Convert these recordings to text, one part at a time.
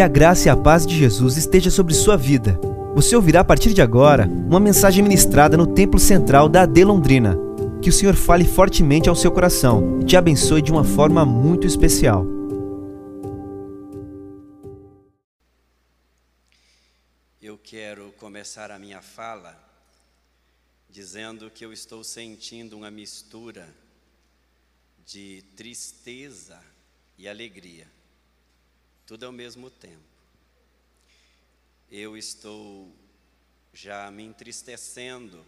Que a graça e a paz de Jesus esteja sobre sua vida. Você ouvirá a partir de agora uma mensagem ministrada no Templo Central da AD Londrina. Que o Senhor fale fortemente ao seu coração e te abençoe de uma forma muito especial. Eu quero começar a minha fala dizendo que eu estou sentindo uma mistura de tristeza e alegria, tudo ao mesmo tempo. Eu estou já me entristecendo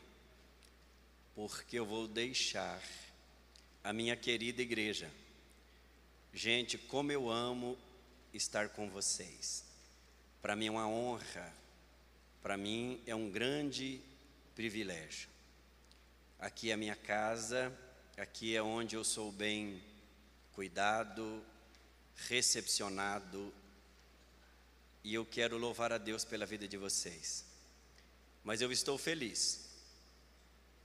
porque eu vou deixar a minha querida igreja. Gente, como eu amo estar com vocês. Para mim é uma honra, para mim é um grande privilégio. Aqui é a minha casa, aqui é onde eu sou bem cuidado, recepcionado, e eu quero louvar a Deus pela vida de vocês. Mas eu estou feliz,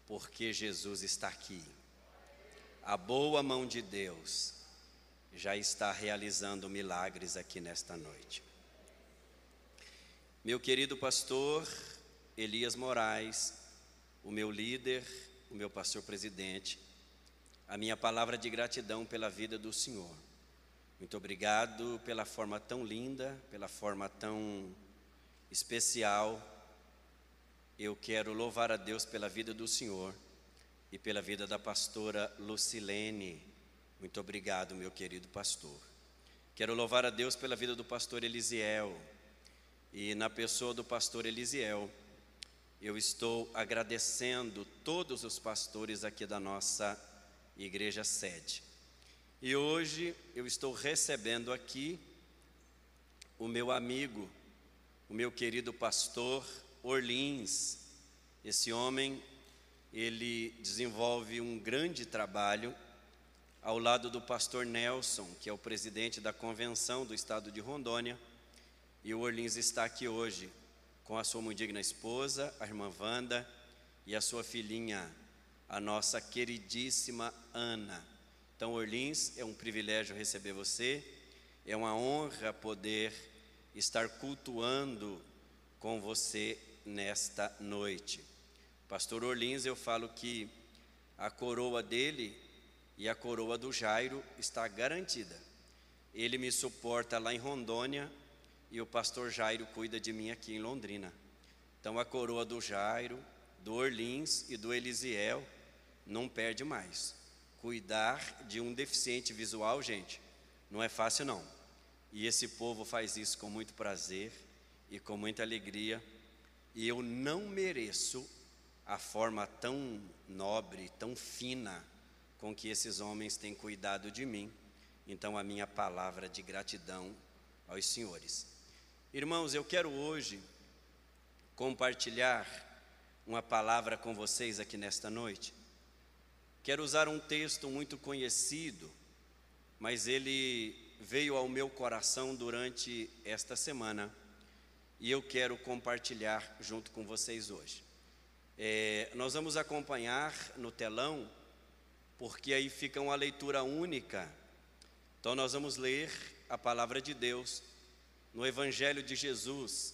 porque Jesus está aqui. A boa mão de Deus já está realizando milagres aqui nesta noite. Meu querido pastor Elias Moraes, o meu líder, o meu pastor presidente, a minha palavra de gratidão pela vida do Senhor. Muito obrigado pela forma tão linda, pela forma tão especial. Eu quero louvar a Deus pela vida do Senhor e pela vida da pastora Lucilene. Muito obrigado, meu querido pastor. Quero louvar a Deus pela vida do pastor Elisiel. E na pessoa do pastor Elisiel, eu estou agradecendo todos os pastores aqui da nossa igreja sede. E hoje eu estou recebendo aqui o meu amigo, o meu querido pastor Orlins. Esse homem, ele desenvolve um grande trabalho ao lado do pastor Nelson, que é o presidente da convenção do estado de Rondônia. E o Orlins está aqui hoje com a sua muito digna esposa, a irmã Wanda, e a sua filhinha, a nossa queridíssima Ana. Então, Orlins, é um privilégio receber você, é uma honra poder estar cultuando com você nesta noite. Pastor Orlins, eu falo que a coroa dele e a coroa do Jairo está garantida. Ele me suporta lá em Rondônia e o pastor Jairo cuida de mim aqui em Londrina. Então a coroa do Jairo, do Orlins e do Elisiel não perde mais. Cuidar de um deficiente visual, gente, não é fácil não. E esse povo faz isso com muito prazer e com muita alegria. E eu não mereço a forma tão nobre, tão fina com que esses homens têm cuidado de mim. Então a minha palavra de gratidão aos senhores. Irmãos, eu quero hoje compartilhar uma palavra com vocês aqui nesta noite. Quero usar um texto muito conhecido, mas ele veio ao meu coração durante esta semana e eu quero compartilhar junto com vocês hoje. É, nós vamos acompanhar no telão, porque aí fica uma leitura única. Então, nós vamos ler a palavra de Deus no Evangelho de Jesus,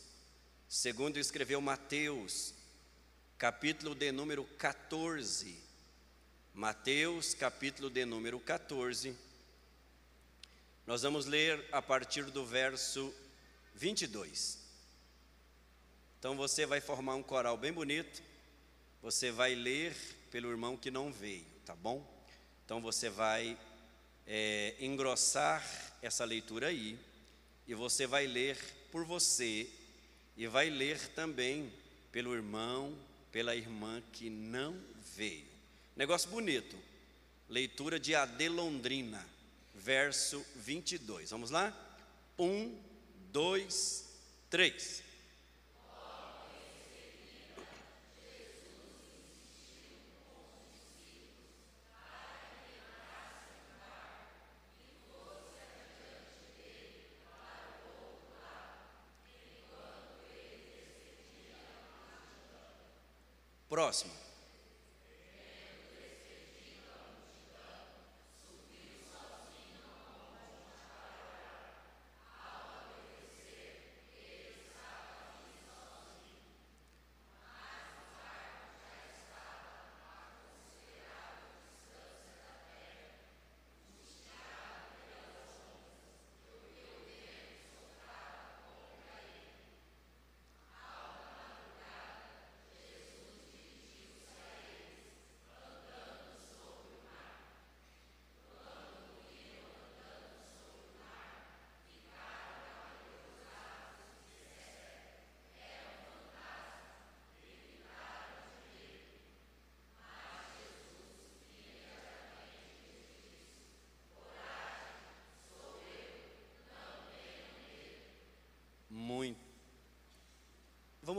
segundo escreveu Mateus, capítulo de número 14. Mateus, capítulo de número 14. Nós vamos ler a partir do verso 22. Então você vai formar um coral bem bonito. Você vai ler pelo irmão que não veio, tá bom? Então você vai é, engrossar essa leitura aí e você vai ler por você e vai ler também pelo irmão, pela irmã que não veio. Negócio bonito. Leitura de Adelondrina, verso 22. Vamos lá? Um, dois, três. Próximo.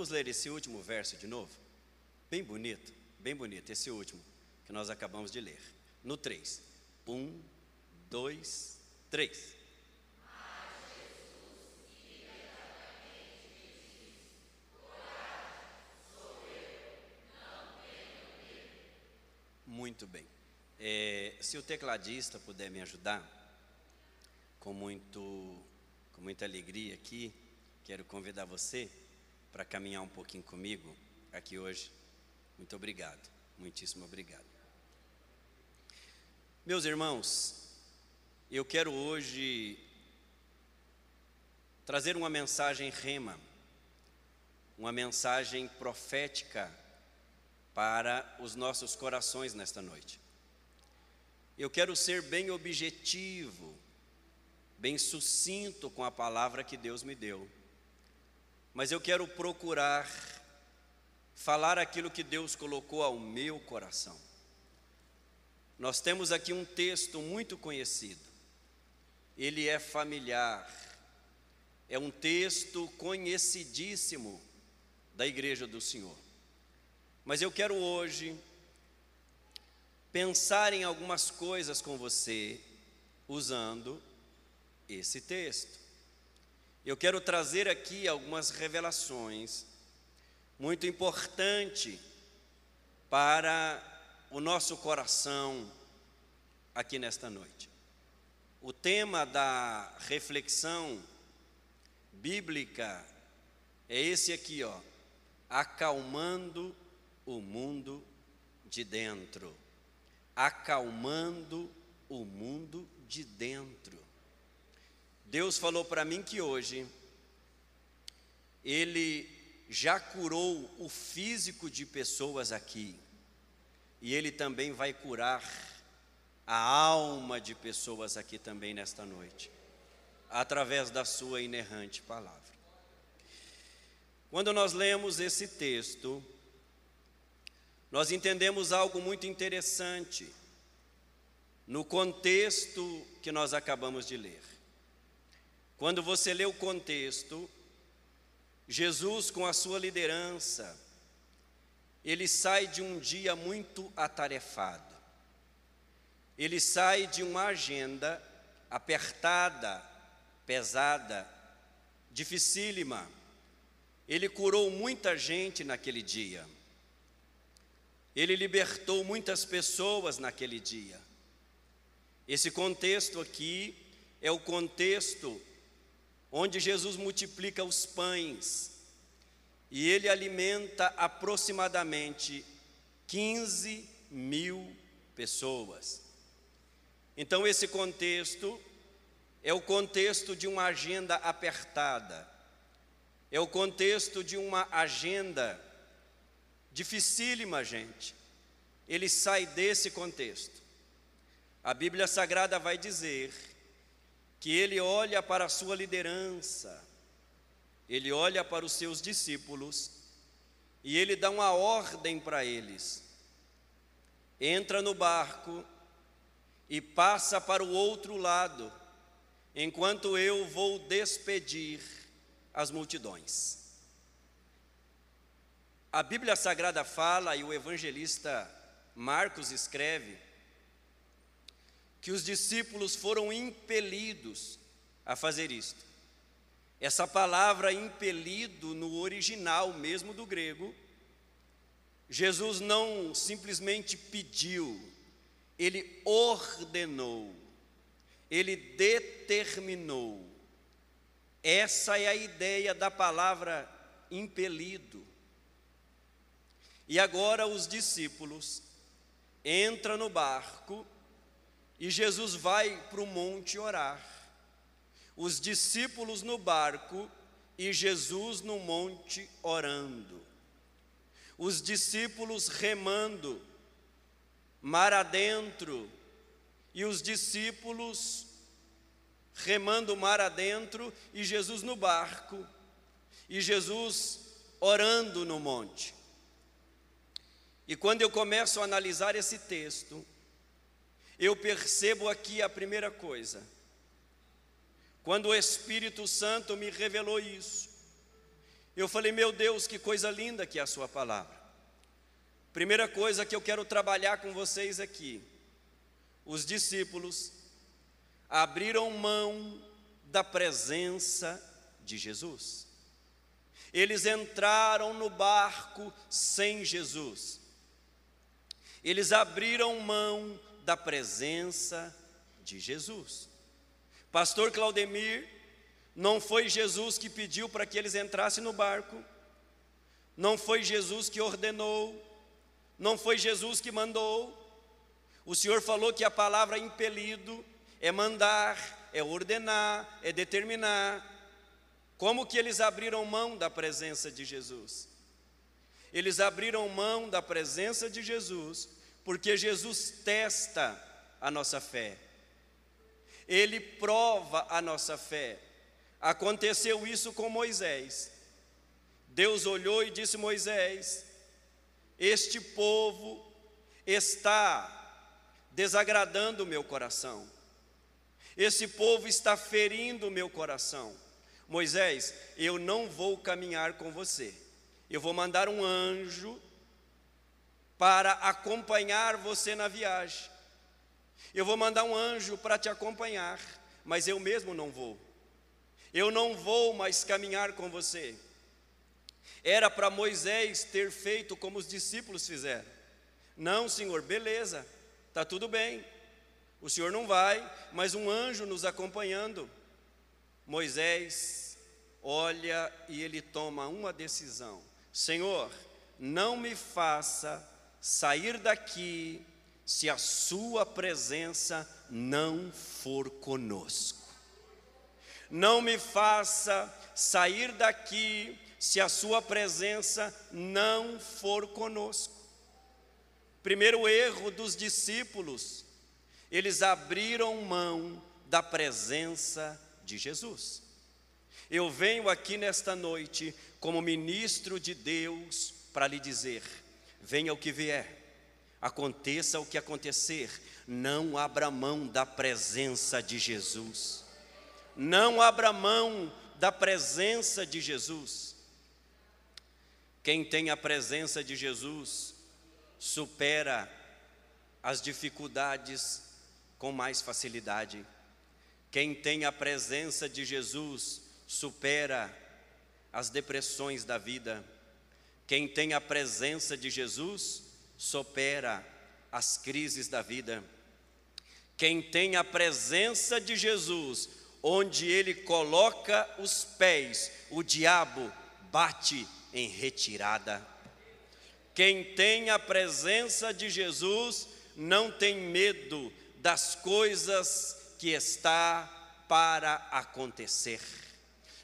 Vamos ler esse último verso de novo? Bem bonito, bem bonito, esse último que nós acabamos de ler. No 3. 1, 2, 3. Muito bem. É, se o tecladista puder me ajudar, com, muito, com muita alegria aqui, quero convidar você para caminhar um pouquinho comigo aqui hoje. Muito obrigado, muitíssimo obrigado. Meus irmãos, eu quero hoje trazer uma mensagem rema, uma mensagem profética para os nossos corações nesta noite. Eu quero ser bem objetivo, bem sucinto com a palavra que Deus me deu, mas eu quero procurar falar aquilo que Deus colocou ao meu coração. Nós temos aqui um texto muito conhecido, ele é familiar, é um texto conhecidíssimo da Igreja do Senhor. Mas eu quero hoje pensar em algumas coisas com você usando esse texto. Eu quero trazer aqui algumas revelações muito importante para o nosso coração aqui nesta noite. O tema da reflexão bíblica é esse aqui, ó, acalmando o mundo de dentro, acalmando o mundo de dentro. Deus falou para mim que hoje Ele já curou o físico de pessoas aqui, e Ele também vai curar a alma de pessoas aqui também nesta noite, através da Sua inerrante palavra. Quando nós lemos esse texto, nós entendemos algo muito interessante no contexto que nós acabamos de ler. Quando você lê o contexto, Jesus, com a sua liderança, ele sai de um dia muito atarefado, ele sai de uma agenda apertada, pesada, dificílima. Ele curou muita gente naquele dia. Ele libertou muitas pessoas naquele dia. Esse contexto aqui é o contexto onde Jesus multiplica os pães e ele alimenta aproximadamente 15 mil pessoas. Então, esse contexto é o contexto de uma agenda apertada, é o contexto de uma agenda dificílima, gente. Ele sai desse contexto. A Bíblia Sagrada vai dizer que ele olha para a sua liderança, ele olha para os seus discípulos e ele dá uma ordem para eles. Entra no barco e passa para o outro lado, enquanto eu vou despedir as multidões. A Bíblia Sagrada fala, e o evangelista Marcos escreve, que os discípulos foram impelidos a fazer isto. Essa palavra impelido no original mesmo do grego, Jesus não simplesmente pediu, ele ordenou, ele determinou. Essa é a ideia da palavra impelido. E agora os discípulos entram no barco e Jesus vai para o monte orar. Os discípulos no barco e Jesus no monte orando. Os discípulos remando, mar adentro, e os discípulos remando mar adentro e Jesus no barco, e Jesus orando no monte. E quando eu começo a analisar esse texto, eu percebo aqui a primeira coisa. Quando o Espírito Santo me revelou isso, Eu falei, meu Deus, que coisa linda que é a Sua palavra. Primeira coisa que eu quero trabalhar com vocês aqui: os discípulos abriram mão da presença de Jesus. Eles entraram no barco sem Jesus. Eles abriram mão da presença de Jesus. Pastor Claudemir, não foi Jesus que pediu para que eles entrassem no barco, não foi Jesus que ordenou, não foi Jesus que mandou. O Senhor falou que a palavra impelido é mandar, é ordenar, é determinar. Como que eles abriram mão da presença de Jesus? Eles abriram mão da presença de Jesus, porque Jesus testa a nossa fé. Ele prova a nossa fé. Aconteceu isso com Moisés. Deus olhou e disse: Moisés, este povo está desagradando o meu coração. Esse povo está ferindo o meu coração. Moisés, eu não vou caminhar com você. Eu vou mandar um anjo para acompanhar você na viagem. Eu vou mandar um anjo para te acompanhar, mas eu mesmo não vou. Eu não vou mais caminhar com você. Era para Moisés ter feito como os discípulos fizeram. Não, Senhor, beleza, está tudo bem. O Senhor não vai, mas um anjo nos acompanhando. Moisés olha e ele toma uma decisão: Senhor, não me faça sair daqui se a Sua presença não for conosco. Não me faça sair daqui se a Sua presença não for conosco. Primeiro erro dos discípulos, eles abriram mão da presença de Jesus. Eu venho aqui nesta noite como ministro de Deus para lhe dizer: venha o que vier, aconteça o que acontecer, não abra mão da presença de Jesus. Não abra mão da presença de Jesus. Quem tem a presença de Jesus supera as dificuldades com mais facilidade. Quem tem a presença de Jesus supera as depressões da vida. Quem tem a presença de Jesus supera as crises da vida. Quem tem a presença de Jesus, onde ele coloca os pés, o diabo bate em retirada. Quem tem a presença de Jesus não tem medo das coisas que está para acontecer.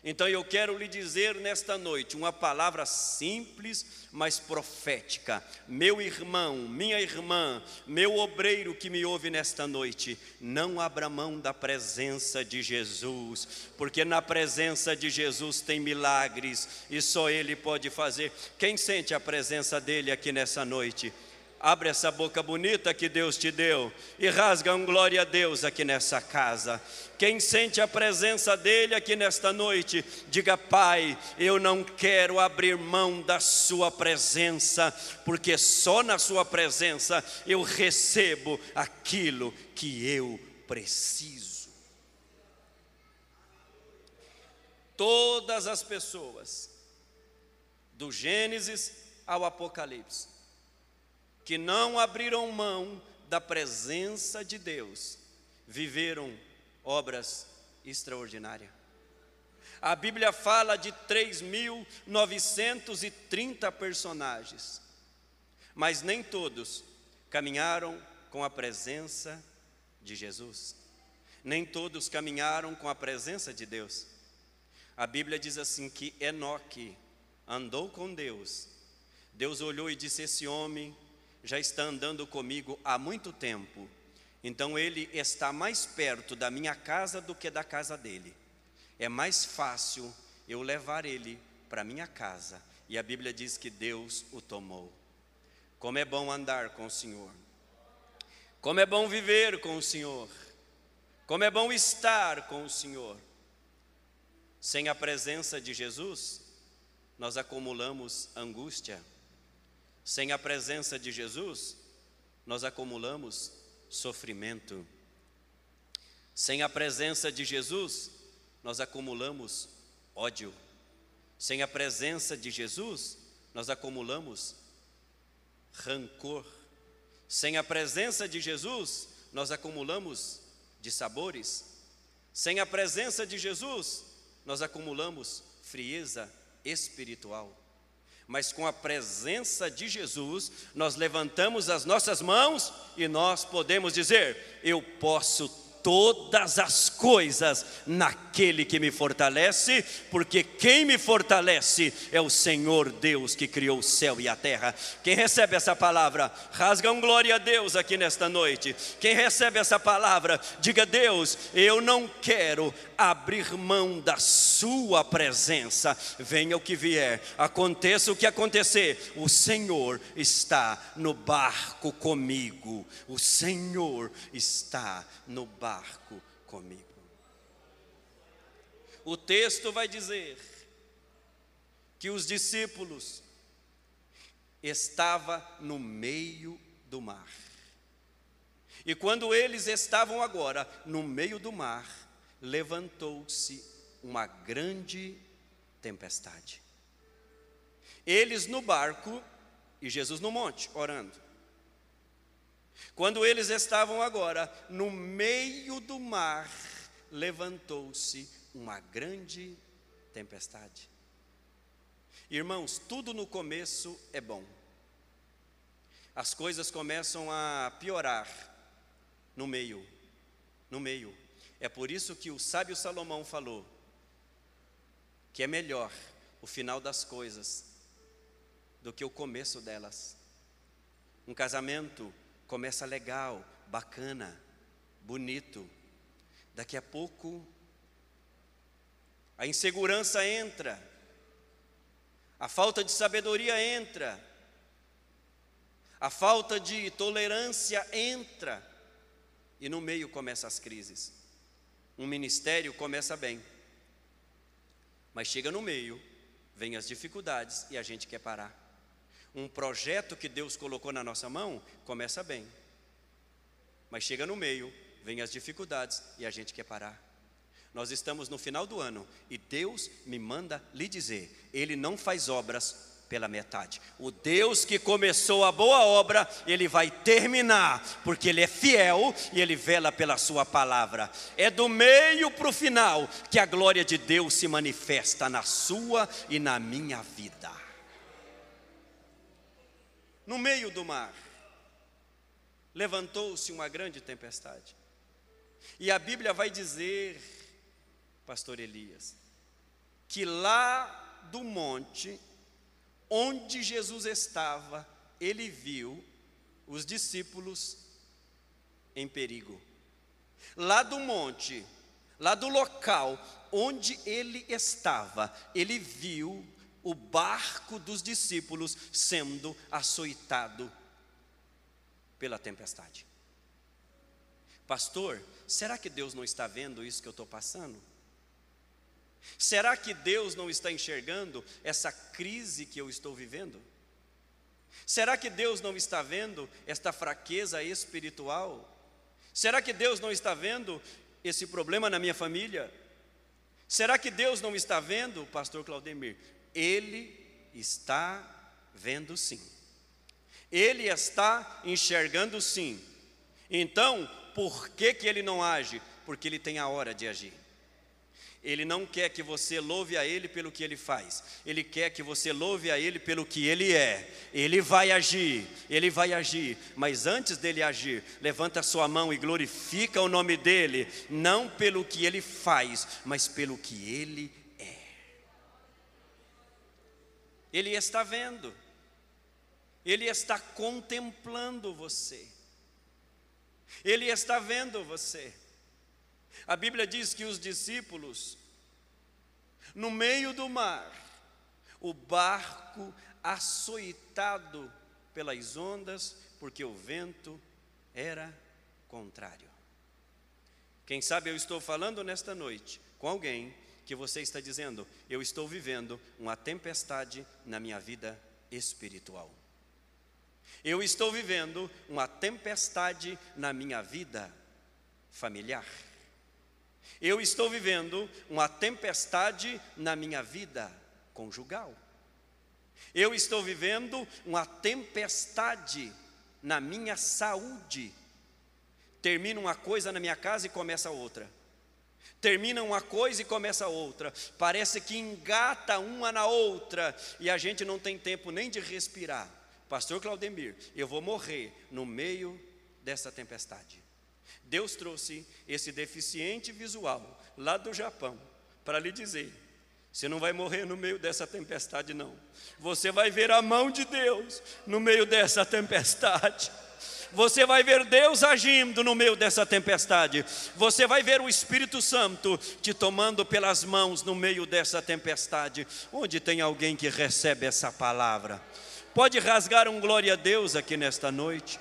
Então eu quero lhe dizer nesta noite uma palavra simples, mas profética. Meu irmão, minha irmã, meu obreiro que me ouve nesta noite, não abra mão da presença de Jesus, porque na presença de Jesus tem milagres e só Ele pode fazer. Quem sente a presença dEle aqui nessa noite? Abre essa boca bonita que Deus te deu e rasga um glória a Deus aqui nessa casa. Quem sente a presença dele aqui nesta noite, diga: Pai, eu não quero abrir mão da Sua presença, porque só na Sua presença eu recebo aquilo que eu preciso. Todas as pessoas, do Gênesis ao Apocalipse, que não abriram mão da presença de Deus, viveram obras extraordinárias. A Bíblia fala de 3.930 personagens, mas nem todos caminharam com a presença de Jesus, nem todos caminharam com a presença de Deus. A Bíblia diz assim que Enoque andou com Deus. Deus olhou e disse: Esse homem já está andando comigo há muito tempo, então ele está mais perto da minha casa do que da casa dele. É mais fácil eu levar ele para minha casa. E a Bíblia diz que Deus o tomou. Como é bom andar com o Senhor. Como é bom viver com o Senhor. Como é bom estar com o Senhor. Sem a presença de Jesus, nós acumulamos angústia. Sem a presença de Jesus, nós acumulamos sofrimento. Sem a presença de Jesus, nós acumulamos ódio. Sem a presença de Jesus, nós acumulamos rancor. Sem a presença de Jesus, nós acumulamos dissabores. Sem a presença de Jesus, nós acumulamos frieza espiritual. Mas com a presença de Jesus, nós levantamos as nossas mãos e nós podemos dizer: Eu posso todas as coisas naquele que me fortalece, porque quem me fortalece é o Senhor Deus que criou o céu e a terra. Quem recebe essa palavra, rasga um glória a Deus aqui nesta noite. Quem recebe essa palavra, diga: Deus, eu não quero abrir mão da Sua presença, venha o que vier, aconteça o que acontecer, o Senhor está no barco comigo, o Senhor está no barco comigo. O texto vai dizer que os discípulos estavam no meio do mar. E quando eles estavam agora no meio do mar, levantou-se uma grande tempestade. Eles no barco e Jesus no monte, orando. Quando eles estavam agora no meio do mar, levantou-se uma grande tempestade. Irmãos, tudo no começo é bom. As coisas começam a piorar no meio, no meio. É por isso que o sábio Salomão falou que é melhor o final das coisas do que o começo delas. Um casamento começa legal, bacana, bonito. Daqui a pouco a insegurança entra, a falta de sabedoria entra, a falta de tolerância entra, e no meio começam as crises. Um ministério começa bem, mas chega no meio, vem as dificuldades e a gente quer parar. Um projeto que Deus colocou na nossa mão começa bem, mas chega no meio, vem as dificuldades e a gente quer parar. Nós estamos no final do ano e Deus me manda lhe dizer: Ele não faz obras pela metade. O Deus que começou a boa obra, ele vai terminar, porque ele é fiel e ele vela pela sua palavra. É do meio para o final que a glória de Deus se manifesta na sua e na minha vida. No meio do mar, levantou-se uma grande tempestade. E a Bíblia vai dizer, pastor Elias, que lá do monte onde Jesus estava, ele viu os discípulos em perigo. Lá do monte, lá do local onde ele estava, ele viu o barco dos discípulos sendo açoitado pela tempestade. Pastor, será que Deus não está vendo isso que eu estou passando? Será que Deus não está enxergando essa crise que eu estou vivendo? Será que Deus não está vendo esta fraqueza espiritual? Será que Deus não está vendo esse problema na minha família? Será que Deus não está vendo, pastor Claudemir? Ele está vendo sim. Ele está enxergando sim. Então, por que, que ele não age? Porque ele tem a hora de agir. Ele não quer que você louve a Ele pelo que Ele faz, Ele quer que você louve a Ele pelo que Ele é. Ele vai agir, Ele vai agir, mas antes dele agir, levanta a sua mão e glorifica o nome dEle, não pelo que Ele faz, mas pelo que Ele é. Ele está vendo, Ele está contemplando você, Ele está vendo você. A Bíblia diz que os discípulos, no meio do mar, o barco açoitado pelas ondas, porque o vento era contrário. Quem sabe eu estou falando nesta noite com alguém que você está dizendo: Eu estou vivendo uma tempestade na minha vida espiritual. Eu estou vivendo uma tempestade na minha vida familiar. Eu estou vivendo uma tempestade na minha vida conjugal. Eu estou vivendo uma tempestade na minha saúde. Termina uma coisa na minha casa e começa outra. Termina uma coisa e começa outra. Parece que engata uma na outra e a gente não tem tempo nem de respirar. Pastor Claudemir, eu vou morrer no meio dessa tempestade. Deus trouxe esse deficiente visual lá do Japão para lhe dizer: você não vai morrer no meio dessa tempestade, não. Você vai ver a mão de Deus no meio dessa tempestade. Você vai ver Deus agindo no meio dessa tempestade. Você vai ver o Espírito Santo te tomando pelas mãos no meio dessa tempestade. Onde tem alguém que recebe essa palavra? Pode rasgar um glória a Deus aqui nesta noite.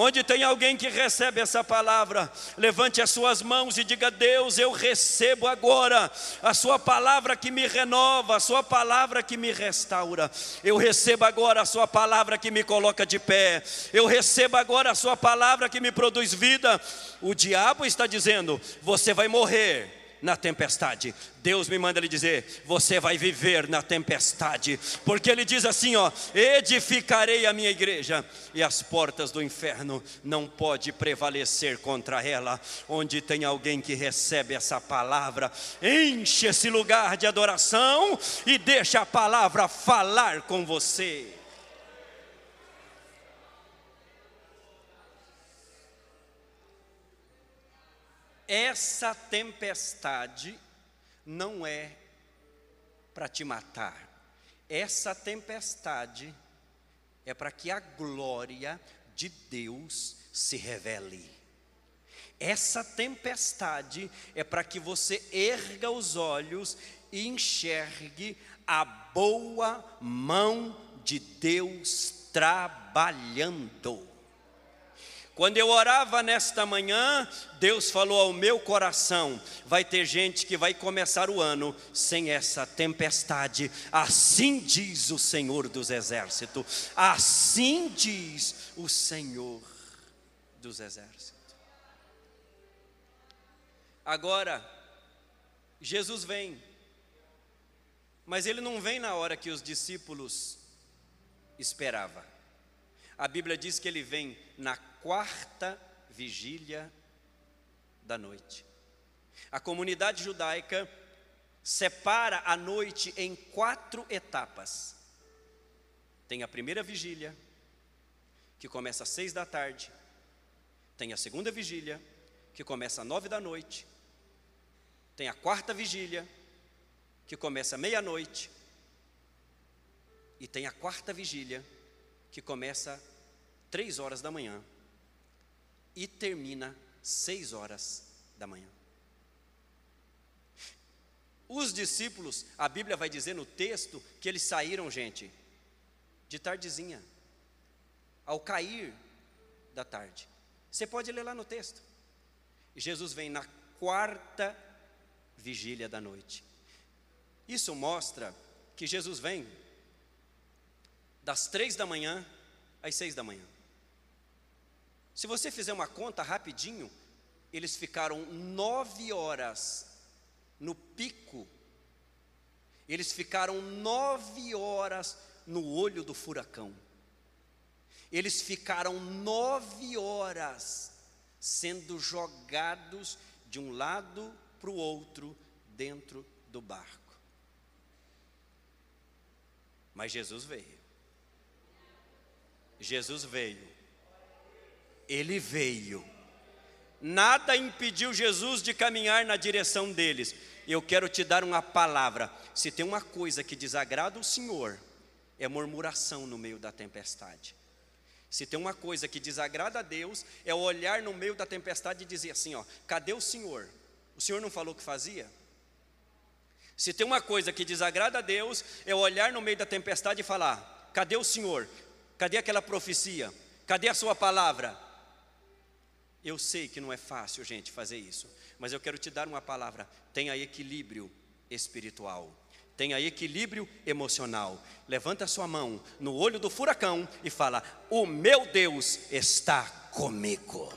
Onde tem alguém que recebe essa palavra, levante as suas mãos e diga: Deus, eu recebo agora a Sua palavra que me renova, a Sua palavra que me restaura. Eu recebo agora a Sua palavra que me coloca de pé. Eu recebo agora a Sua palavra que me produz vida. O diabo está dizendo: Você vai morrer na tempestade. Deus me manda lhe dizer: você vai viver na tempestade, porque ele diz assim, ó: edificarei a minha igreja e as portas do inferno não pode prevalecer contra ela. Onde tem alguém que recebe essa palavra, enche esse lugar de adoração e deixa a palavra falar com você. Essa tempestade não é para te matar, essa tempestade é para que a glória de Deus se revele. Essa tempestade é para que você erga os olhos e enxergue a boa mão de Deus trabalhando. Quando eu orava nesta manhã, Deus falou ao meu coração: vai ter gente que vai começar o ano sem essa tempestade. Assim diz o Senhor dos Exércitos. Assim diz o Senhor dos Exércitos. Agora, Jesus vem, mas ele não vem na hora que os discípulos esperavam. A Bíblia diz que ele vem na quarta vigília da noite. A comunidade judaica separa a noite em quatro etapas. Tem a primeira vigília, que começa às seis da tarde. Tem a segunda vigília, que começa às nove da noite. Tem a quarta vigília, que começa à meia-noite. E tem a quarta vigília, que começa três horas da manhã e termina seis horas da manhã. Os discípulos, a Bíblia vai dizer no texto que eles saíram, gente, de tardezinha, ao cair da tarde. Você pode ler lá no texto. Jesus vem na quarta vigília da noite. Isso mostra que Jesus vem das três da manhã às seis da manhã. Se você fizer uma conta rapidinho, eles ficaram nove horas no pico, eles ficaram nove horas no olho do furacão, eles ficaram nove horas sendo jogados de um lado para o outro dentro do barco. Mas Jesus veio. Jesus veio ele veio. Nada impediu Jesus de caminhar na direção deles. Eu quero te dar uma palavra. Se tem uma coisa que desagrada o Senhor, é murmuração no meio da tempestade. Se tem uma coisa que desagrada a Deus, é olhar no meio da tempestade e dizer assim: ó, cadê o Senhor? O Senhor não falou que fazia? Se tem uma coisa que desagrada a Deus, é olhar no meio da tempestade e falar: cadê o Senhor? Cadê aquela profecia? Cadê a sua palavra? Eu sei que não é fácil, gente, fazer isso, mas eu quero te dar uma palavra: tenha equilíbrio espiritual. Tenha equilíbrio emocional. Levanta a sua mão no olho do furacão e fala: O meu Deus está comigo.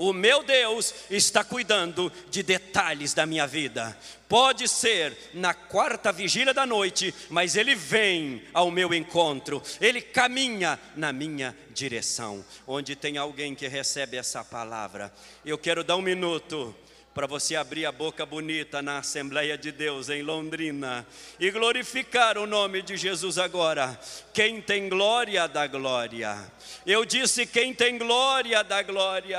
O meu Deus está cuidando de detalhes da minha vida. Pode ser na quarta vigília da noite, mas Ele vem ao meu encontro, Ele caminha na minha direção. Onde tem alguém que recebe essa palavra, eu quero dar um minuto para você abrir a boca bonita na Assembleia de Deus em Londrina e glorificar o nome de Jesus agora. Quem tem glória da glória. Eu disse quem tem glória da glória.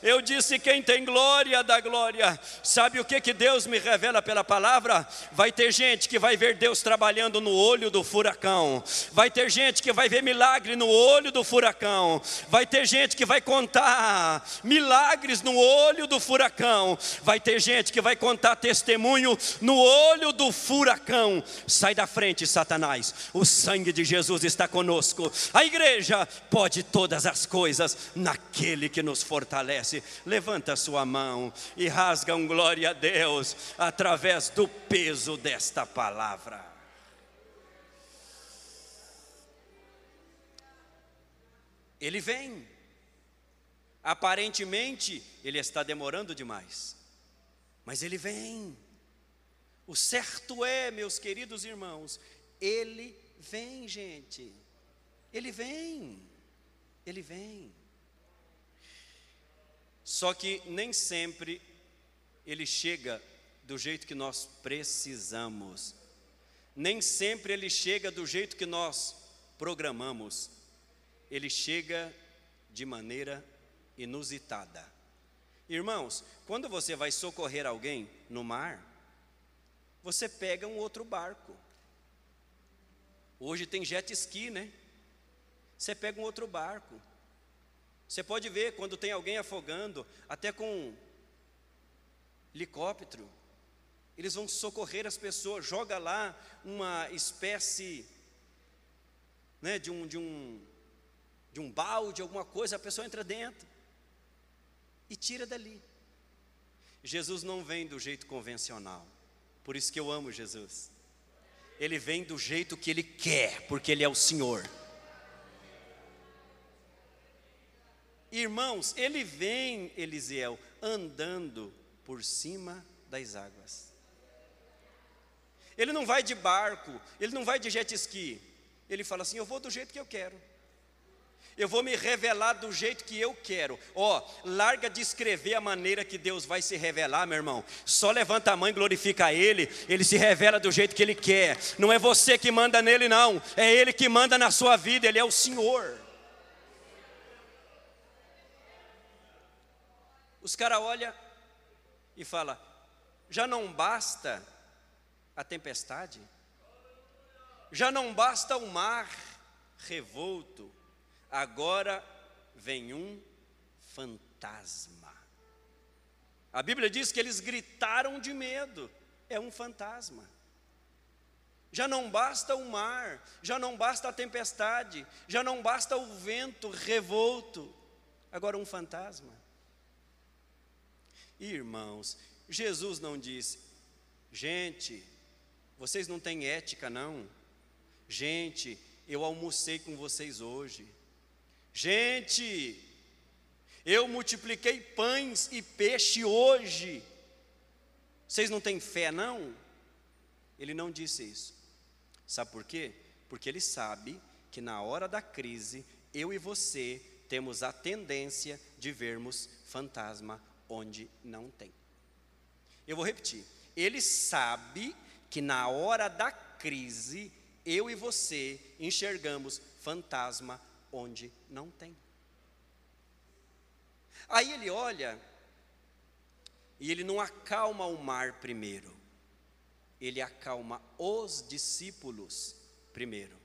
Eu disse quem tem glória da glória. Sabe o que que Deus me revela pela palavra? Vai ter gente que vai ver Deus trabalhando no olho do furacão. Vai ter gente que vai ver milagre no olho do furacão. Vai ter gente que vai contar milagres no olho do furacão. Vai ter gente que vai contar testemunho no olho do furacão. Sai da frente, Satanás. O sangue de Jesus está conosco. A igreja pode todas as coisas naquele que nos fortalece. Levanta sua mão e rasga um glória a Deus através do peso desta palavra. Ele vem. Aparentemente, ele está demorando demais, mas ele vem. O certo é, meus queridos irmãos, ele vem, gente. Ele vem. Ele vem. Só que nem sempre ele chega do jeito que nós precisamos. Nem sempre ele chega do jeito que nós programamos. Ele chega de maneira inusitada. Irmãos, quando você vai socorrer alguém no mar, você pega um outro barco. Hoje tem jet ski, né? Você pega um outro barco. Você pode ver quando tem alguém afogando, até com helicóptero, eles vão socorrer as pessoas, joga lá uma espécie né, de, um, de, um, de um balde, alguma coisa, a pessoa entra dentro e tira dali. Jesus não vem do jeito convencional, por isso que eu amo Jesus. Ele vem do jeito que Ele quer, porque Ele é o Senhor. Irmãos, Ele vem, Elisiel, andando por cima das águas. Ele não vai de barco, ele não vai de jet ski. Ele fala assim: Eu vou do jeito que eu quero eu vou me revelar do jeito que eu quero. Ó, oh, larga de escrever a maneira que Deus vai se revelar, meu irmão. Só levanta a mão e glorifica Ele, Ele se revela do jeito que Ele quer. Não é você que manda nele, não, é Ele que manda na sua vida, Ele é o Senhor. Os caras olham e falam: já não basta a tempestade, já não basta o mar revolto, agora vem um fantasma. A Bíblia diz que eles gritaram de medo, é um fantasma. Já não basta o mar, já não basta a tempestade, já não basta o vento revolto, agora um fantasma. Irmãos, Jesus não disse, gente, vocês não têm ética não. Gente, eu almocei com vocês hoje. Gente, eu multipliquei pães e peixe hoje. Vocês não têm fé, não? Ele não disse isso. Sabe por quê? Porque ele sabe que na hora da crise, eu e você temos a tendência de vermos fantasma onde não tem. Eu vou repetir. Ele sabe que na hora da crise, eu e você enxergamos fantasma onde não tem. Aí ele olha e ele não acalma o mar primeiro, ele acalma os discípulos primeiro.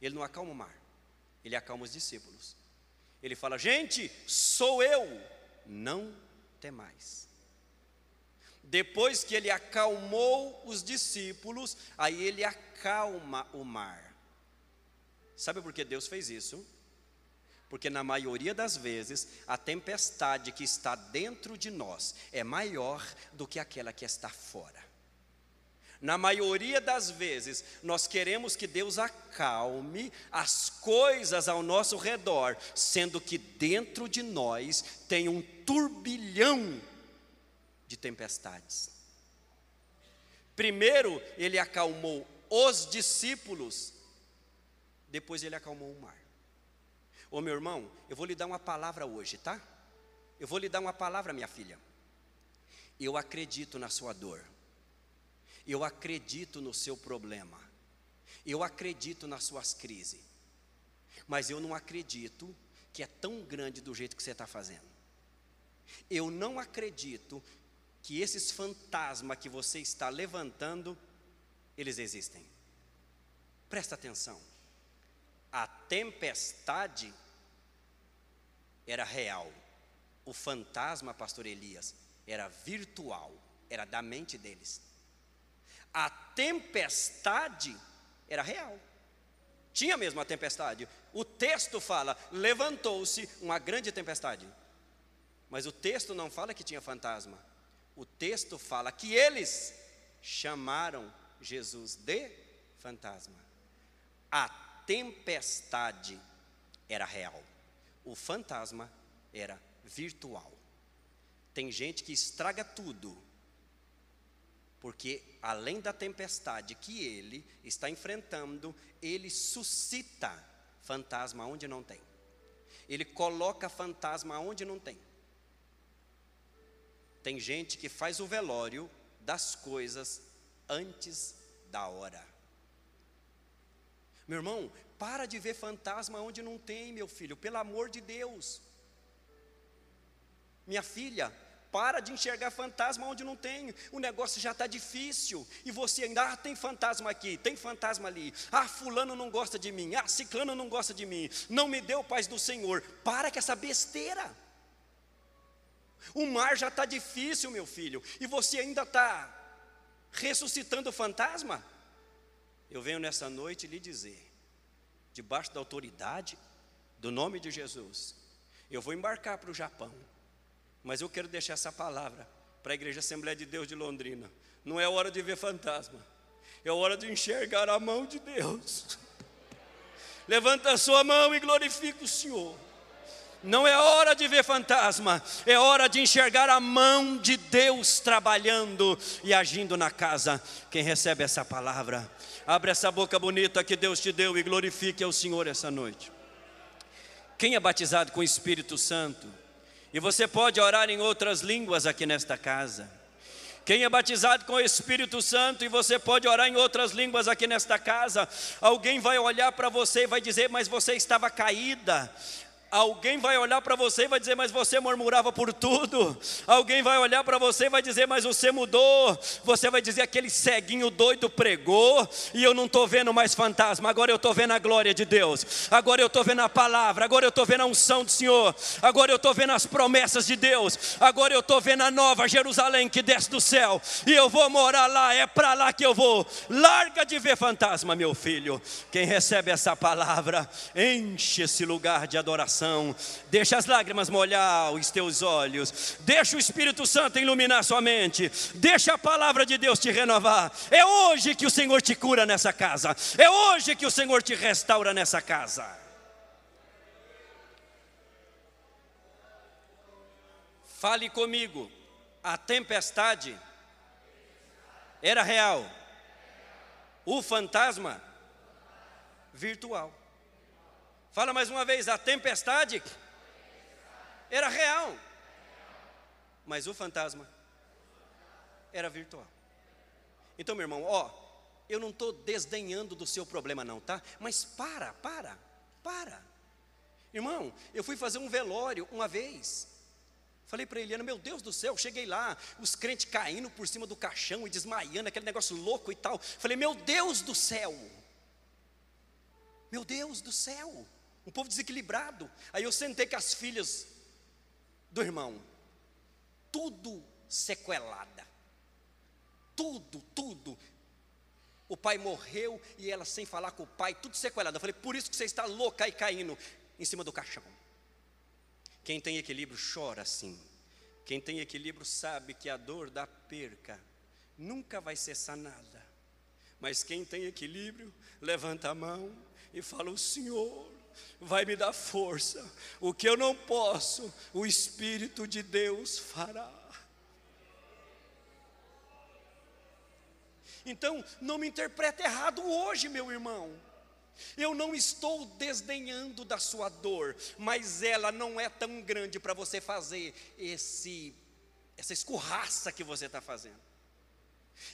Ele não acalma o mar, ele acalma os discípulos. Ele fala: Gente, sou eu, não temais. Depois que ele acalmou os discípulos, aí ele acalma o mar. Sabe por que Deus fez isso? Porque na maioria das vezes, a tempestade que está dentro de nós é maior do que aquela que está fora. Na maioria das vezes, nós queremos que Deus acalme as coisas ao nosso redor, sendo que dentro de nós tem um turbilhão de tempestades. Primeiro, ele acalmou os discípulos, depois, ele acalmou o mar. Ô meu irmão, eu vou lhe dar uma palavra hoje, tá? Eu vou lhe dar uma palavra, minha filha. Eu acredito na sua dor. Eu acredito no seu problema. Eu acredito nas suas crises. Mas eu não acredito que é tão grande do jeito que você está fazendo. Eu não acredito que esses fantasmas que você está levantando, eles existem. Presta atenção. A tempestade era real. O fantasma, pastor Elias, era virtual, era da mente deles. A tempestade era real. Tinha mesmo a tempestade. O texto fala: levantou-se uma grande tempestade. Mas o texto não fala que tinha fantasma. O texto fala que eles chamaram Jesus de fantasma. A tempestade era real. O fantasma era virtual. Tem gente que estraga tudo porque além da tempestade que ele está enfrentando, ele suscita fantasma onde não tem. Ele coloca fantasma onde não tem. Tem gente que faz o velório das coisas antes da hora. Meu irmão, para de ver fantasma onde não tem, meu filho, pelo amor de Deus. Minha filha, para de enxergar fantasma onde não tem. O negócio já está difícil. E você ainda, ah, tem fantasma aqui, tem fantasma ali. Ah, fulano não gosta de mim. Ah, ciclano não gosta de mim. Não me deu paz do Senhor. Para com essa besteira. O mar já está difícil, meu filho. E você ainda está ressuscitando fantasma? Eu venho nessa noite lhe dizer, debaixo da autoridade do nome de Jesus, eu vou embarcar para o Japão. Mas eu quero deixar essa palavra para a Igreja Assembleia de Deus de Londrina. Não é hora de ver fantasma, é hora de enxergar a mão de Deus. Levanta a sua mão e glorifica o Senhor. Não é hora de ver fantasma, é hora de enxergar a mão de Deus trabalhando e agindo na casa. Quem recebe essa palavra, abre essa boca bonita que Deus te deu e glorifique ao Senhor essa noite. Quem é batizado com o Espírito Santo? E você pode orar em outras línguas aqui nesta casa. Quem é batizado com o Espírito Santo e você pode orar em outras línguas aqui nesta casa, alguém vai olhar para você e vai dizer: Mas você estava caída, Alguém vai olhar para você e vai dizer, mas você murmurava por tudo. Alguém vai olhar para você e vai dizer, mas você mudou. Você vai dizer, aquele ceguinho doido pregou e eu não estou vendo mais fantasma. Agora eu estou vendo a glória de Deus. Agora eu estou vendo a palavra. Agora eu estou vendo a unção do Senhor. Agora eu estou vendo as promessas de Deus. Agora eu estou vendo a nova Jerusalém que desce do céu. E eu vou morar lá. É para lá que eu vou. Larga de ver fantasma, meu filho. Quem recebe essa palavra, enche esse lugar de adoração coração, deixa as lágrimas molhar os teus olhos, deixa o Espírito Santo iluminar sua mente, deixa a palavra de Deus te renovar. É hoje que o Senhor te cura nessa casa, é hoje que o Senhor te restaura nessa casa. Fale comigo, a tempestade era real, o fantasma virtual. Fala mais uma vez, a tempestade era real, mas o fantasma era virtual. Então, meu irmão, ó, eu não estou desdenhando do seu problema, não, tá? Mas para, para, para. Irmão, eu fui fazer um velório uma vez. Falei para Eliana, meu Deus do céu, cheguei lá, os crentes caindo por cima do caixão e desmaiando, aquele negócio louco e tal. Falei, meu Deus do céu, meu Deus do céu um povo desequilibrado. Aí eu sentei com as filhas do irmão, tudo sequelada, tudo, tudo. O pai morreu e ela sem falar com o pai, tudo sequelado. Eu falei, por isso que você está louca e caindo em cima do caixão. Quem tem equilíbrio chora assim. Quem tem equilíbrio sabe que a dor da perca nunca vai ser sanada. Mas quem tem equilíbrio, levanta a mão e fala: O Senhor vai me dar força. O que eu não posso, o Espírito de Deus fará. Então, não me interprete errado hoje, meu irmão. Eu não estou desdenhando da sua dor, mas ela não é tão grande para você fazer esse essa escorraça que você está fazendo.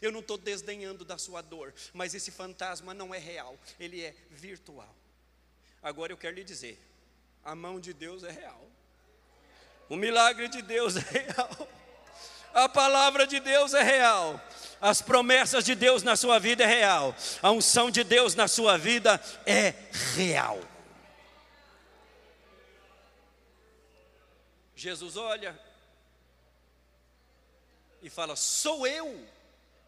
Eu não estou desdenhando da sua dor, mas esse fantasma não é real, ele é virtual. Agora eu quero lhe dizer: a mão de Deus é real, o milagre de Deus é real, a palavra de Deus é real, as promessas de Deus na sua vida é real, a unção de Deus na sua vida é real. Jesus olha e fala: Sou eu,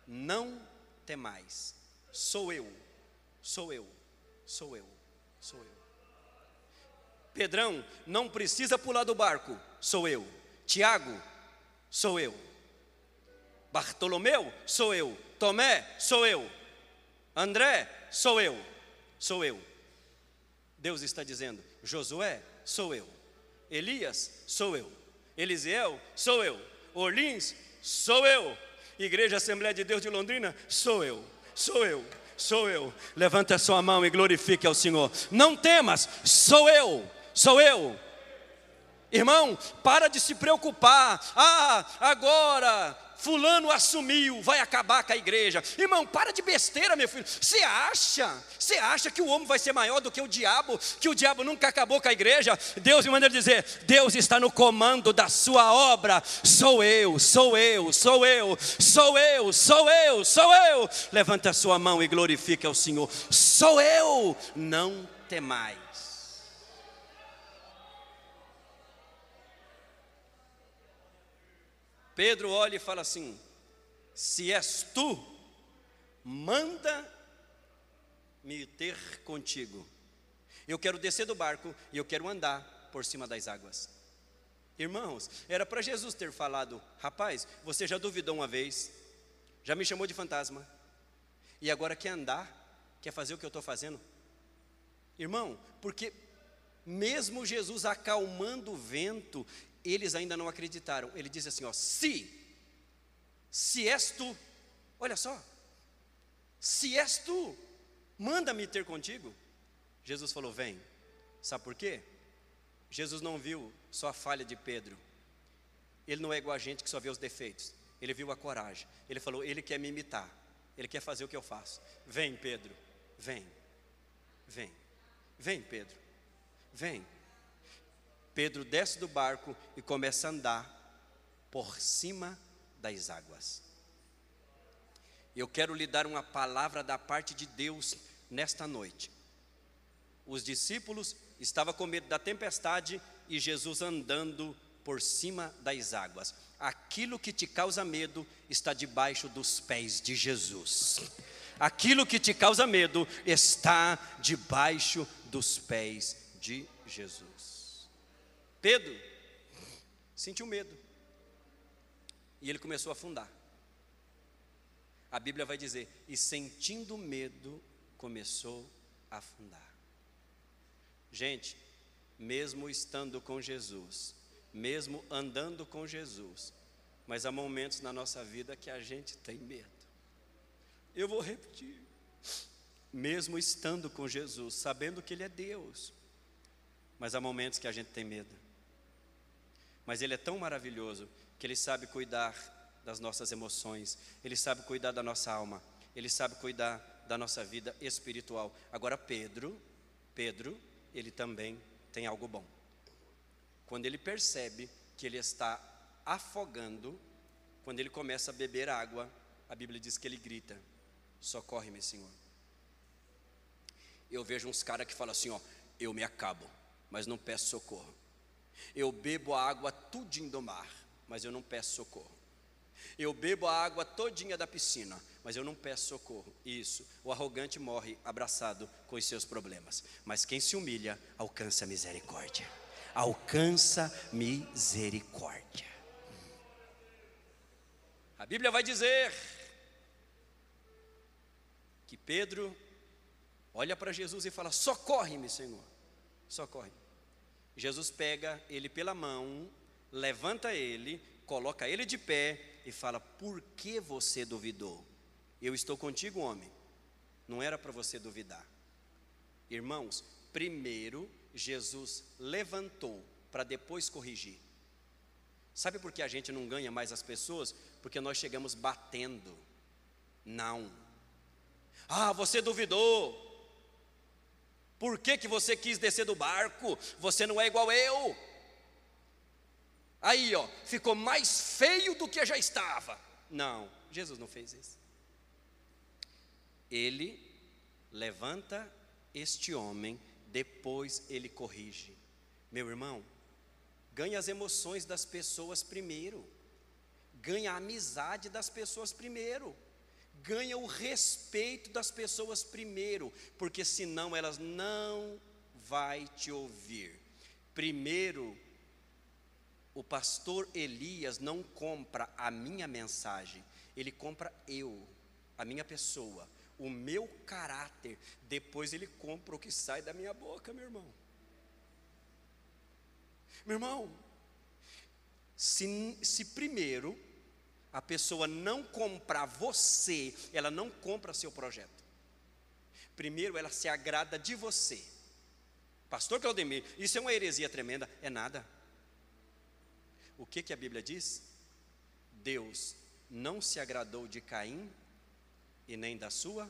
não temais. Sou eu, sou eu, sou eu, sou eu. Pedrão, não precisa pular do barco, sou eu. Tiago, sou eu. Bartolomeu, sou eu. Tomé, sou eu. André, sou eu. Sou eu. Deus está dizendo: Josué, sou eu. Elias, sou eu. Eliseu, sou eu. Orlins, sou eu. Igreja Assembleia de Deus de Londrina, sou eu. Sou eu. Sou eu. Levanta a sua mão e glorifique ao Senhor. Não temas, sou eu. Sou eu. Irmão, para de se preocupar. Ah, agora fulano assumiu, vai acabar com a igreja. Irmão, para de besteira, meu filho. Você acha? Você acha que o homem vai ser maior do que o diabo? Que o diabo nunca acabou com a igreja? Deus me manda dizer: Deus está no comando da sua obra. Sou eu, sou eu, sou eu, sou eu, sou eu, sou eu. Levanta a sua mão e glorifique ao Senhor. Sou eu, não temais. Pedro olha e fala assim: Se és tu, manda me ter contigo. Eu quero descer do barco e eu quero andar por cima das águas. Irmãos, era para Jesus ter falado: Rapaz, você já duvidou uma vez, já me chamou de fantasma, e agora quer andar, quer fazer o que eu estou fazendo? Irmão, porque mesmo Jesus acalmando o vento, eles ainda não acreditaram. Ele diz assim: ó, se, se és tu, olha só, se és tu, manda-me ter contigo. Jesus falou: vem. Sabe por quê? Jesus não viu só a falha de Pedro. Ele não é igual a gente que só vê os defeitos. Ele viu a coragem. Ele falou: Ele quer me imitar. Ele quer fazer o que eu faço. Vem, Pedro. Vem. Vem. Vem, Pedro. Vem. Pedro desce do barco e começa a andar por cima das águas. Eu quero lhe dar uma palavra da parte de Deus nesta noite. Os discípulos estavam com medo da tempestade e Jesus andando por cima das águas. Aquilo que te causa medo está debaixo dos pés de Jesus. Aquilo que te causa medo está debaixo dos pés de Jesus. Pedro sentiu medo. E ele começou a afundar. A Bíblia vai dizer: e sentindo medo, começou a afundar. Gente, mesmo estando com Jesus, mesmo andando com Jesus, mas há momentos na nossa vida que a gente tem medo. Eu vou repetir. Mesmo estando com Jesus, sabendo que Ele é Deus, mas há momentos que a gente tem medo. Mas Ele é tão maravilhoso que Ele sabe cuidar das nossas emoções, Ele sabe cuidar da nossa alma, Ele sabe cuidar da nossa vida espiritual. Agora, Pedro, Pedro, ele também tem algo bom. Quando ele percebe que ele está afogando, quando ele começa a beber água, a Bíblia diz que ele grita: Socorre-me, Senhor. Eu vejo uns caras que falam assim: Ó, eu me acabo, mas não peço socorro. Eu bebo a água tudinho do mar, mas eu não peço socorro. Eu bebo a água todinha da piscina, mas eu não peço socorro. Isso, o arrogante morre abraçado com os seus problemas. Mas quem se humilha alcança misericórdia. Alcança misericórdia. A Bíblia vai dizer que Pedro olha para Jesus e fala: Socorre-me, Senhor, socorre. Jesus pega ele pela mão, levanta ele, coloca ele de pé e fala: Por que você duvidou? Eu estou contigo, homem. Não era para você duvidar. Irmãos, primeiro Jesus levantou para depois corrigir. Sabe por que a gente não ganha mais as pessoas? Porque nós chegamos batendo. Não. Ah, você duvidou. Por que, que você quis descer do barco? Você não é igual eu. Aí, ó, ficou mais feio do que já estava. Não, Jesus não fez isso. Ele levanta este homem, depois ele corrige. Meu irmão, ganha as emoções das pessoas primeiro, ganha a amizade das pessoas primeiro ganha o respeito das pessoas primeiro, porque senão elas não vai te ouvir. Primeiro, o pastor Elias não compra a minha mensagem, ele compra eu, a minha pessoa, o meu caráter. Depois ele compra o que sai da minha boca, meu irmão. Meu irmão, se, se primeiro a pessoa não compra você, ela não compra seu projeto. Primeiro, ela se agrada de você. Pastor Claudemir, isso é uma heresia tremenda. É nada. O que, que a Bíblia diz? Deus não se agradou de Caim e nem da sua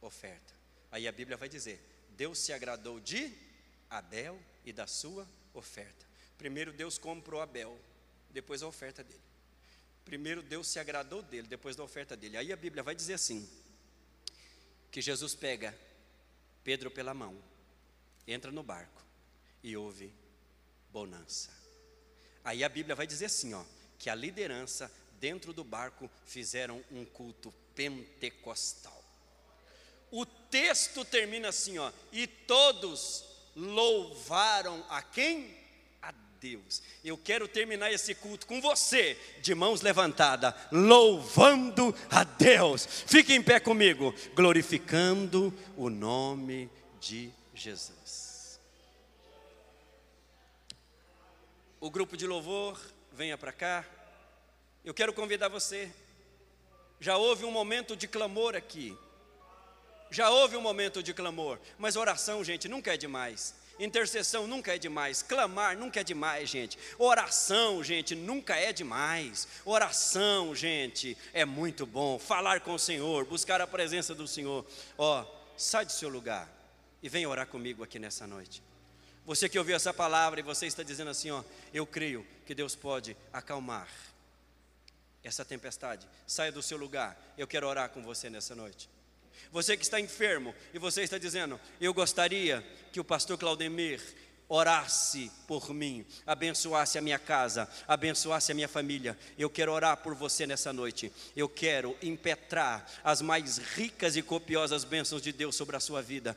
oferta. Aí a Bíblia vai dizer: Deus se agradou de Abel e da sua oferta. Primeiro Deus comprou Abel, depois a oferta dele primeiro Deus se agradou dele, depois da oferta dele. Aí a Bíblia vai dizer assim: que Jesus pega Pedro pela mão, entra no barco e houve bonança. Aí a Bíblia vai dizer assim, ó, que a liderança dentro do barco fizeram um culto pentecostal. O texto termina assim, ó, e todos louvaram a quem? Deus. Eu quero terminar esse culto com você, de mãos levantadas, louvando a Deus. Fique em pé comigo, glorificando o nome de Jesus. O grupo de louvor, venha para cá. Eu quero convidar você. Já houve um momento de clamor aqui. Já houve um momento de clamor, mas oração, gente, nunca é demais. Intercessão nunca é demais, clamar nunca é demais, gente. Oração, gente, nunca é demais. Oração, gente, é muito bom. Falar com o Senhor, buscar a presença do Senhor. Ó, oh, sai do seu lugar e vem orar comigo aqui nessa noite. Você que ouviu essa palavra e você está dizendo assim, ó, eu creio que Deus pode acalmar essa tempestade. Saia do seu lugar. Eu quero orar com você nessa noite. Você que está enfermo e você está dizendo: Eu gostaria que o pastor Claudemir orasse por mim, abençoasse a minha casa, abençoasse a minha família. Eu quero orar por você nessa noite. Eu quero impetrar as mais ricas e copiosas bênçãos de Deus sobre a sua vida,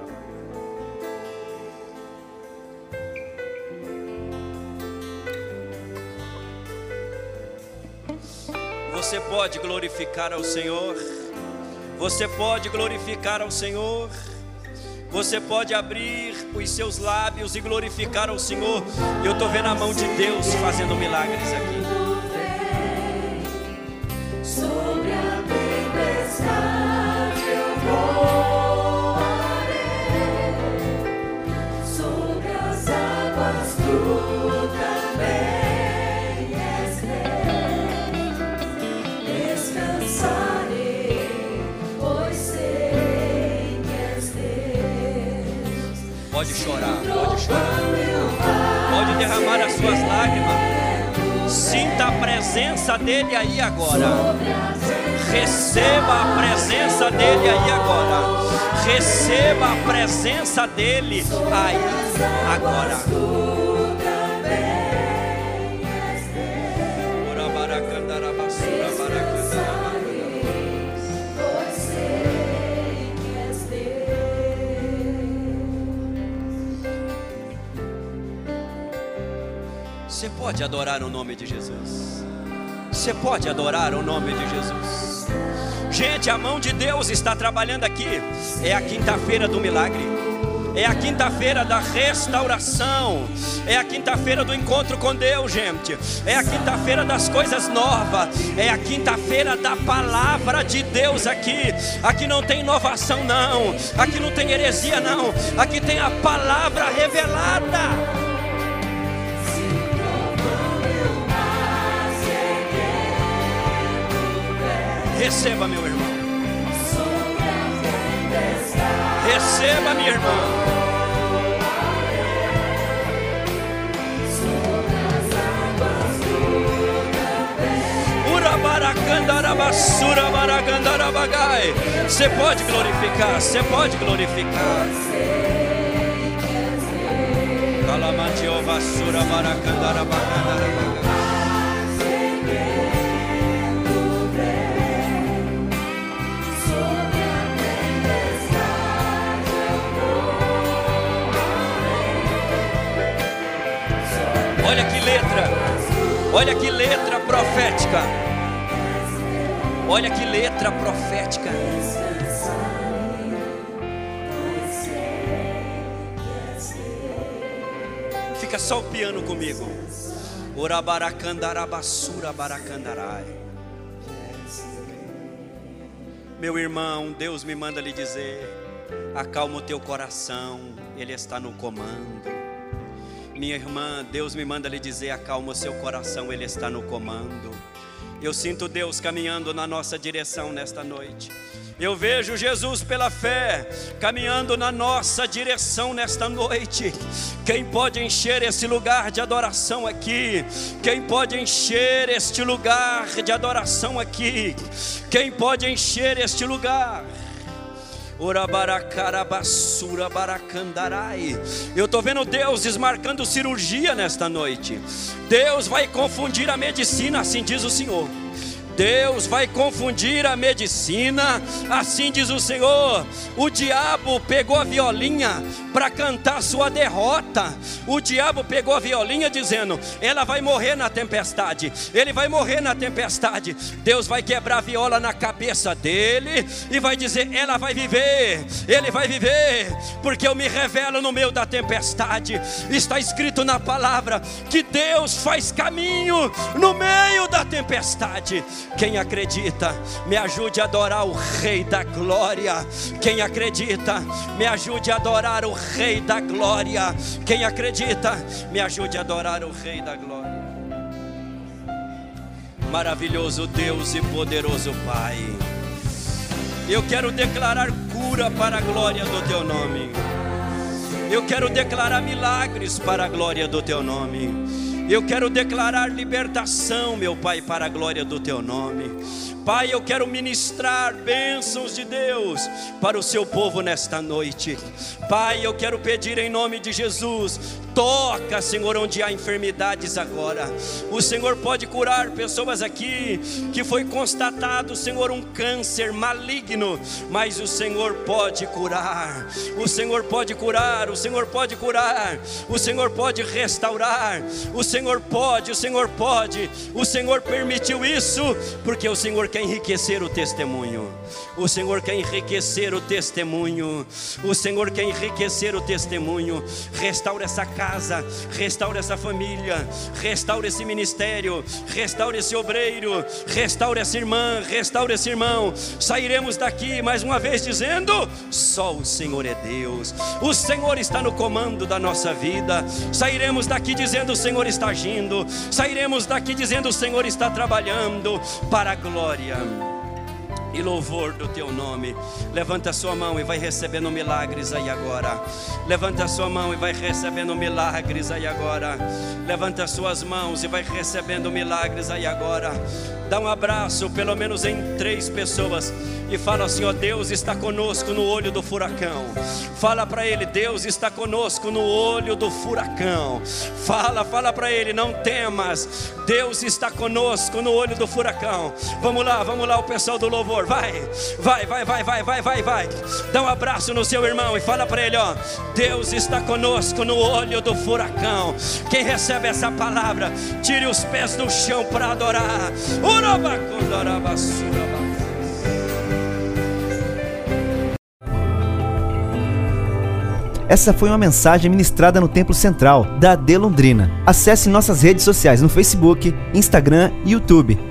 Você pode glorificar ao Senhor. Você pode glorificar ao Senhor. Você pode abrir os seus lábios e glorificar ao Senhor. Eu estou vendo a mão de Deus fazendo milagres aqui. Sobre chorar, pode chorar. Pode derramar as suas lágrimas. Sinta a presença dele aí agora. Receba a presença dele aí agora. Receba a presença dele aí, agora. Pode adorar o nome de Jesus. Você pode adorar o nome de Jesus. Gente, a mão de Deus está trabalhando aqui. É a quinta-feira do milagre. É a quinta-feira da restauração. É a quinta-feira do encontro com Deus, gente. É a quinta-feira das coisas novas. É a quinta-feira da palavra de Deus aqui. Aqui não tem inovação, não. Aqui não tem heresia, não. Aqui tem a palavra revelada. Receba, meu irmão. Receba, minha irmã. Você pode glorificar, você pode glorificar. Calamantiovassura baracandarabagandarabagai. Olha Olha que letra profética. Olha que letra profética. Fica só o piano comigo. Baracandarai. Meu irmão, Deus me manda lhe dizer: acalma o teu coração, Ele está no comando. Minha irmã, Deus me manda lhe dizer: acalma o seu coração, Ele está no comando. Eu sinto Deus caminhando na nossa direção nesta noite. Eu vejo Jesus pela fé caminhando na nossa direção nesta noite. Quem pode encher esse lugar de adoração aqui? Quem pode encher este lugar de adoração aqui? Quem pode encher este lugar? Baracandarai. Eu estou vendo Deus desmarcando cirurgia nesta noite. Deus vai confundir a medicina, assim diz o Senhor. Deus vai confundir a medicina, assim diz o Senhor. O diabo pegou a violinha para cantar sua derrota. O diabo pegou a violinha dizendo: ela vai morrer na tempestade, ele vai morrer na tempestade. Deus vai quebrar a viola na cabeça dele e vai dizer: ela vai viver, ele vai viver, porque eu me revelo no meio da tempestade. Está escrito na palavra que Deus faz caminho no meio da tempestade. Quem acredita, me ajude a adorar o Rei da Glória. Quem acredita, me ajude a adorar o Rei da Glória. Quem acredita, me ajude a adorar o Rei da Glória. Maravilhoso Deus e poderoso Pai. Eu quero declarar cura para a glória do Teu nome. Eu quero declarar milagres para a glória do Teu nome. Eu quero declarar libertação, meu Pai, para a glória do Teu nome. Pai, eu quero ministrar bênçãos de Deus para o Seu povo nesta noite. Pai, eu quero pedir em nome de Jesus, toca, Senhor, onde há enfermidades agora. O Senhor pode curar pessoas aqui que foi constatado, Senhor, um câncer maligno, mas o Senhor pode curar. O Senhor pode curar, o Senhor pode curar, o Senhor pode restaurar. O Senhor pode, o Senhor pode. O Senhor permitiu isso porque o Senhor quer enriquecer o testemunho. O Senhor quer enriquecer o testemunho. O Senhor quer enriquecer o testemunho. Restaura essa casa, restaura essa família, restaura esse ministério, restaura esse obreiro, restaura essa irmã, restaura esse irmão. Sairemos daqui mais uma vez dizendo: só o Senhor é Deus. O Senhor está no comando da nossa vida. Sairemos daqui dizendo: o Senhor está agindo. Sairemos daqui dizendo: o Senhor está trabalhando para a glória um, e louvor do teu nome. Levanta a sua mão e vai recebendo milagres aí agora. Levanta a sua mão e vai recebendo milagres aí agora. Levanta as suas mãos e vai recebendo milagres aí agora. Dá um abraço, pelo menos em três pessoas, e fala assim: ó, Deus está conosco no olho do furacão. Fala para ele: Deus está conosco no olho do furacão. Fala, fala para ele: não temas, Deus está conosco no olho do furacão. Vamos lá, vamos lá, o pessoal do louvor, vai, vai, vai, vai, vai, vai, vai, vai. Dá um abraço no seu irmão e fala para ele: ó, Deus está conosco no olho do furacão. Quem recebe essa palavra, tire os pés do chão para adorar. Essa foi uma mensagem ministrada no Templo Central da AD Londrina. Acesse nossas redes sociais no Facebook, Instagram e YouTube